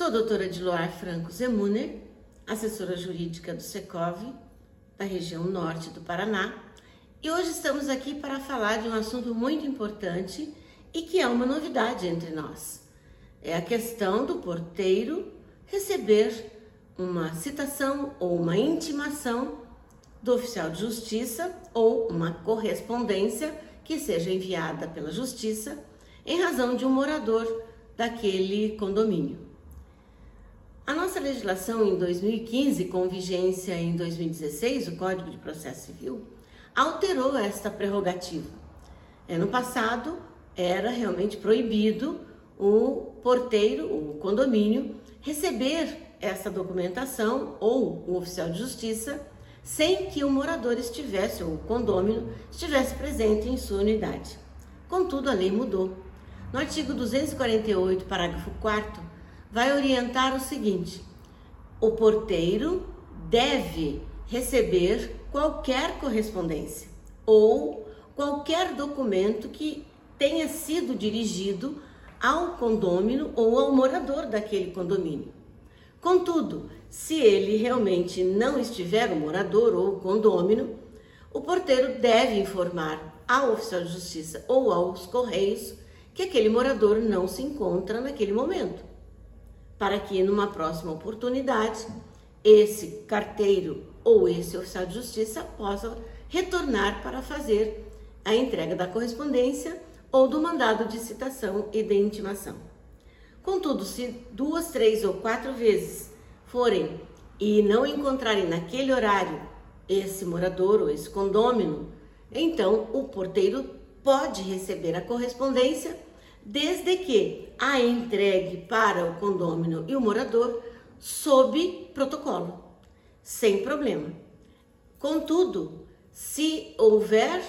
Sou doutora Diloar Franco Zemuner, assessora jurídica do Secov, da região norte do Paraná, e hoje estamos aqui para falar de um assunto muito importante e que é uma novidade entre nós. É a questão do porteiro receber uma citação ou uma intimação do oficial de justiça ou uma correspondência que seja enviada pela justiça em razão de um morador daquele condomínio. A nossa legislação em 2015, com vigência em 2016, o Código de Processo Civil, alterou esta prerrogativa. No passado, era realmente proibido o porteiro, o condomínio, receber essa documentação ou o oficial de justiça sem que o morador estivesse, ou o condômino, estivesse presente em sua unidade. Contudo, a lei mudou. No artigo 248, parágrafo 4, vai orientar o seguinte: o porteiro deve receber qualquer correspondência ou qualquer documento que tenha sido dirigido ao condômino ou ao morador daquele condomínio. Contudo, se ele realmente não estiver o morador ou o condômino, o porteiro deve informar ao oficial de justiça ou aos correios que aquele morador não se encontra naquele momento, para que numa próxima oportunidade esse carteiro ou esse oficial de justiça possa retornar para fazer a entrega da correspondência ou do mandado de citação e de intimação. Contudo, se duas, três ou quatro vezes forem e não encontrarem naquele horário esse morador ou esse condômino, então o porteiro pode receber a correspondência desde que a entregue para o condômino e o morador sob protocolo, sem problema. Contudo, se houver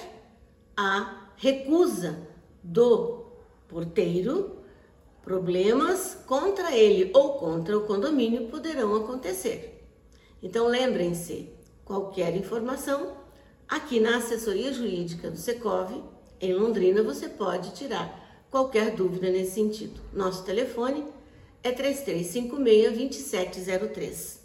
a recusa do porteiro, Problemas contra ele ou contra o condomínio poderão acontecer. Então lembrem-se, qualquer informação, aqui na assessoria jurídica do Secov, em Londrina, você pode tirar qualquer dúvida nesse sentido. Nosso telefone é 3356 2703.